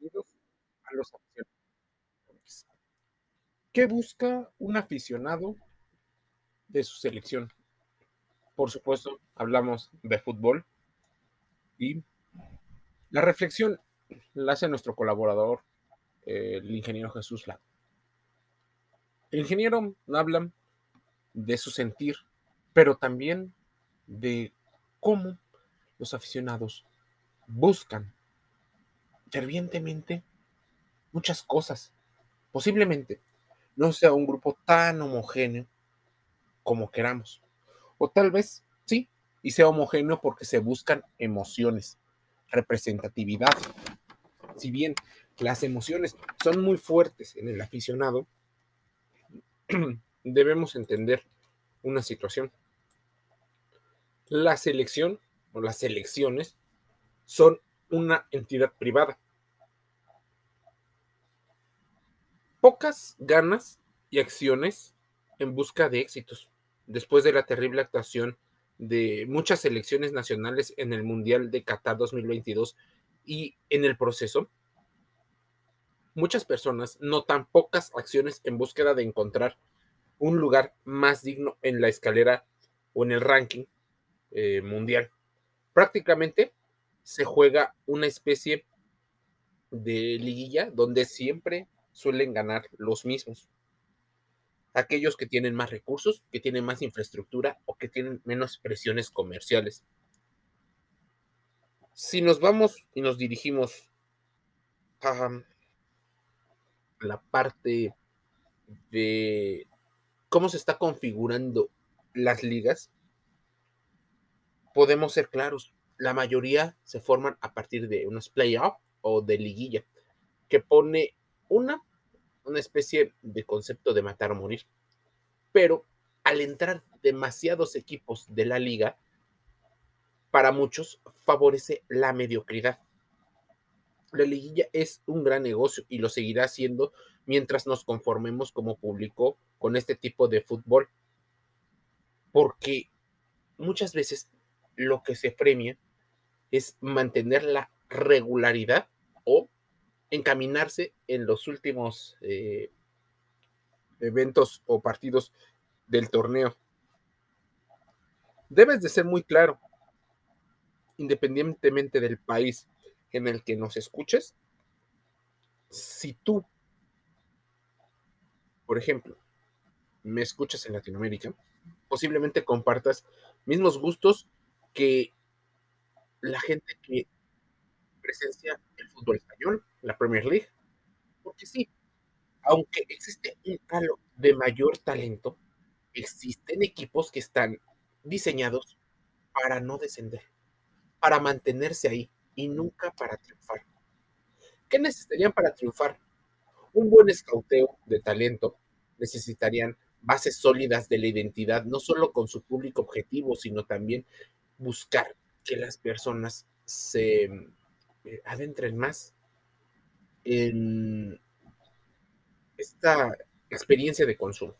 Bienvenidos a los aficionados. ¿Qué busca un aficionado de su selección? Por supuesto, hablamos de fútbol y la reflexión la hace nuestro colaborador, el ingeniero Jesús Lago. El ingeniero habla de su sentir, pero también de cómo los aficionados buscan fervientemente muchas cosas. Posiblemente no sea un grupo tan homogéneo como queramos. O tal vez sí, y sea homogéneo porque se buscan emociones, representatividad. Si bien las emociones son muy fuertes en el aficionado, debemos entender una situación. La selección o las selecciones son una entidad privada. Pocas ganas y acciones en busca de éxitos, después de la terrible actuación de muchas selecciones nacionales en el Mundial de Qatar 2022 y en el proceso, muchas personas notan pocas acciones en búsqueda de encontrar un lugar más digno en la escalera o en el ranking eh, mundial. Prácticamente se juega una especie de liguilla donde siempre suelen ganar los mismos. Aquellos que tienen más recursos, que tienen más infraestructura o que tienen menos presiones comerciales. Si nos vamos y nos dirigimos a la parte de cómo se está configurando las ligas, podemos ser claros la mayoría se forman a partir de unos playoffs o de liguilla, que pone una, una especie de concepto de matar o morir. Pero al entrar demasiados equipos de la liga, para muchos favorece la mediocridad. La liguilla es un gran negocio y lo seguirá siendo mientras nos conformemos como público con este tipo de fútbol. Porque muchas veces lo que se premia es mantener la regularidad o encaminarse en los últimos eh, eventos o partidos del torneo. Debes de ser muy claro, independientemente del país en el que nos escuches, si tú, por ejemplo, me escuchas en Latinoamérica, posiblemente compartas mismos gustos que la gente que presencia el fútbol español, la Premier League, porque sí, aunque existe un calo de mayor talento, existen equipos que están diseñados para no descender, para mantenerse ahí y nunca para triunfar. ¿Qué necesitarían para triunfar? Un buen escauteo de talento, necesitarían bases sólidas de la identidad, no solo con su público objetivo, sino también buscar que las personas se eh, adentren más en esta experiencia de consumo.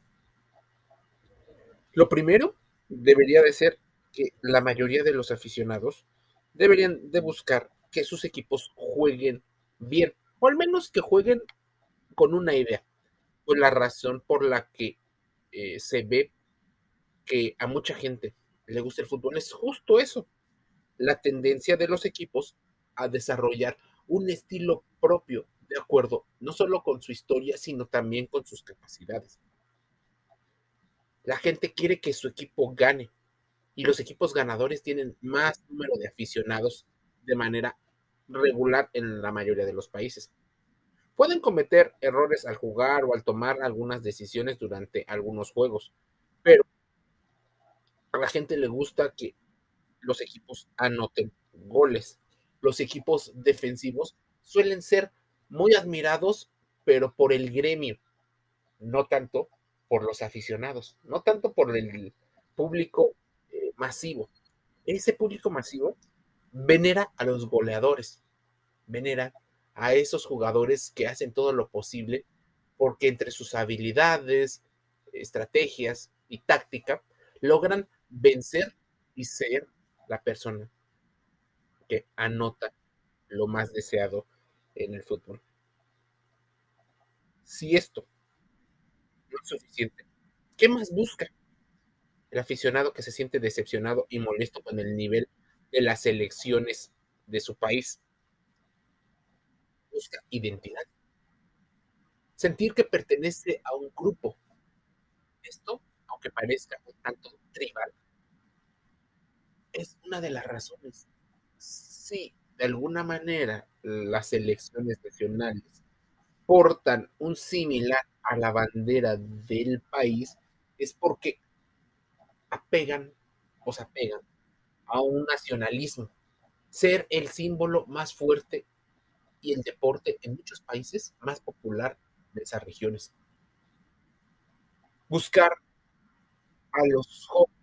Lo primero debería de ser que la mayoría de los aficionados deberían de buscar que sus equipos jueguen bien, o al menos que jueguen con una idea. Pues la razón por la que eh, se ve que a mucha gente le gusta el fútbol es justo eso, la tendencia de los equipos a desarrollar un estilo propio, de acuerdo, no solo con su historia, sino también con sus capacidades. La gente quiere que su equipo gane y los equipos ganadores tienen más número de aficionados de manera regular en la mayoría de los países. Pueden cometer errores al jugar o al tomar algunas decisiones durante algunos juegos, pero a la gente le gusta que los equipos anoten goles. Los equipos defensivos suelen ser muy admirados, pero por el gremio, no tanto por los aficionados, no tanto por el público eh, masivo. Ese público masivo venera a los goleadores, venera a esos jugadores que hacen todo lo posible porque entre sus habilidades, estrategias y táctica logran vencer y ser la persona que anota lo más deseado en el fútbol. Si esto no es suficiente, ¿qué más busca el aficionado que se siente decepcionado y molesto con el nivel de las elecciones de su país? Busca identidad. Sentir que pertenece a un grupo. Esto, aunque parezca un tanto tribal, es una de las razones. Si de alguna manera las elecciones nacionales portan un similar a la bandera del país, es porque apegan o se apegan a un nacionalismo. Ser el símbolo más fuerte y el deporte en muchos países más popular de esas regiones. Buscar a los jóvenes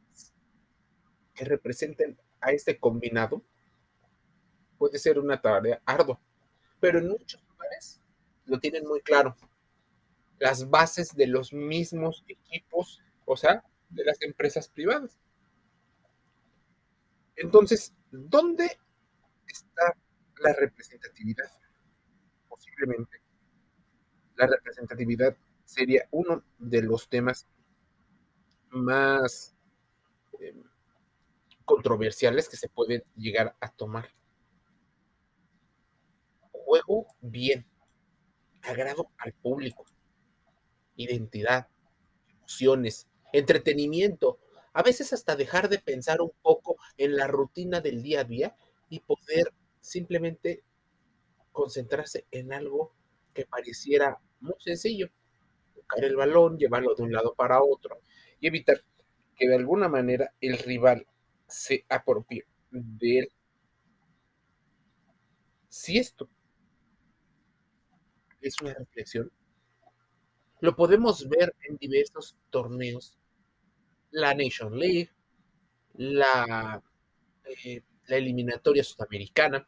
que representen a este combinado puede ser una tarea ardua, pero en muchos lugares lo tienen muy claro. Las bases de los mismos equipos, o sea, de las empresas privadas. Entonces, ¿dónde está la representatividad? Posiblemente la representatividad sería uno de los temas más eh, controversiales que se pueden llegar a tomar. Juego bien, agrado al público, identidad, emociones, entretenimiento, a veces hasta dejar de pensar un poco en la rutina del día a día y poder simplemente concentrarse en algo que pareciera muy sencillo. Tocar el balón, llevarlo de un lado para otro y evitar que de alguna manera el rival se apropie de él. Si esto es una reflexión, lo podemos ver en diversos torneos. La Nation League, eh, la eliminatoria sudamericana,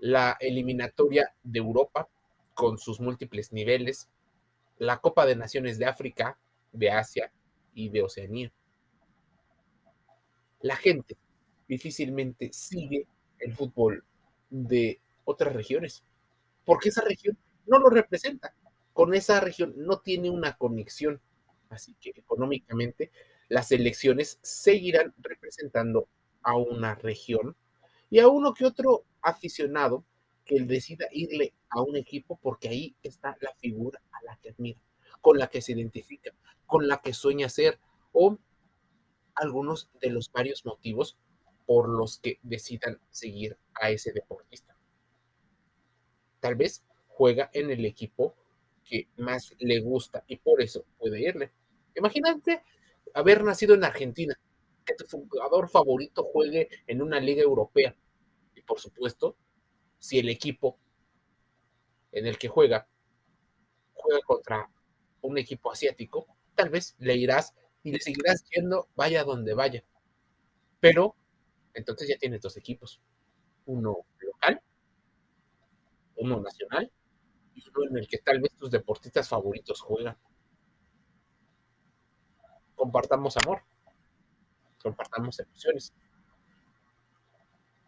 la eliminatoria de Europa con sus múltiples niveles, la Copa de Naciones de África, de Asia y de Oceanía. La gente difícilmente sigue el fútbol de otras regiones, porque esa región no lo representa. Con esa región no tiene una conexión. Así que económicamente las elecciones seguirán representando a una región y a uno que otro aficionado que decida irle a un equipo porque ahí está la figura a la que admira, con la que se identifica, con la que sueña ser algunos de los varios motivos por los que decidan seguir a ese deportista. Tal vez juega en el equipo que más le gusta y por eso puede irle. Imagínate haber nacido en Argentina, que tu jugador favorito juegue en una liga europea y por supuesto si el equipo en el que juega juega contra un equipo asiático, tal vez le irás y le seguirás yendo vaya donde vaya. Pero entonces ya tienes dos equipos, uno local, uno nacional y uno en el que tal vez tus deportistas favoritos juegan. Compartamos amor, compartamos emociones.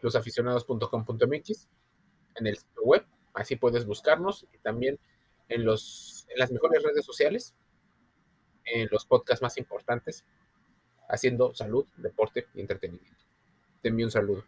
Losaficionados.com.mx en el sitio web, así puedes buscarnos y también en, los, en las mejores redes sociales, en los podcasts más importantes, haciendo salud, deporte y entretenimiento. Te envío un saludo.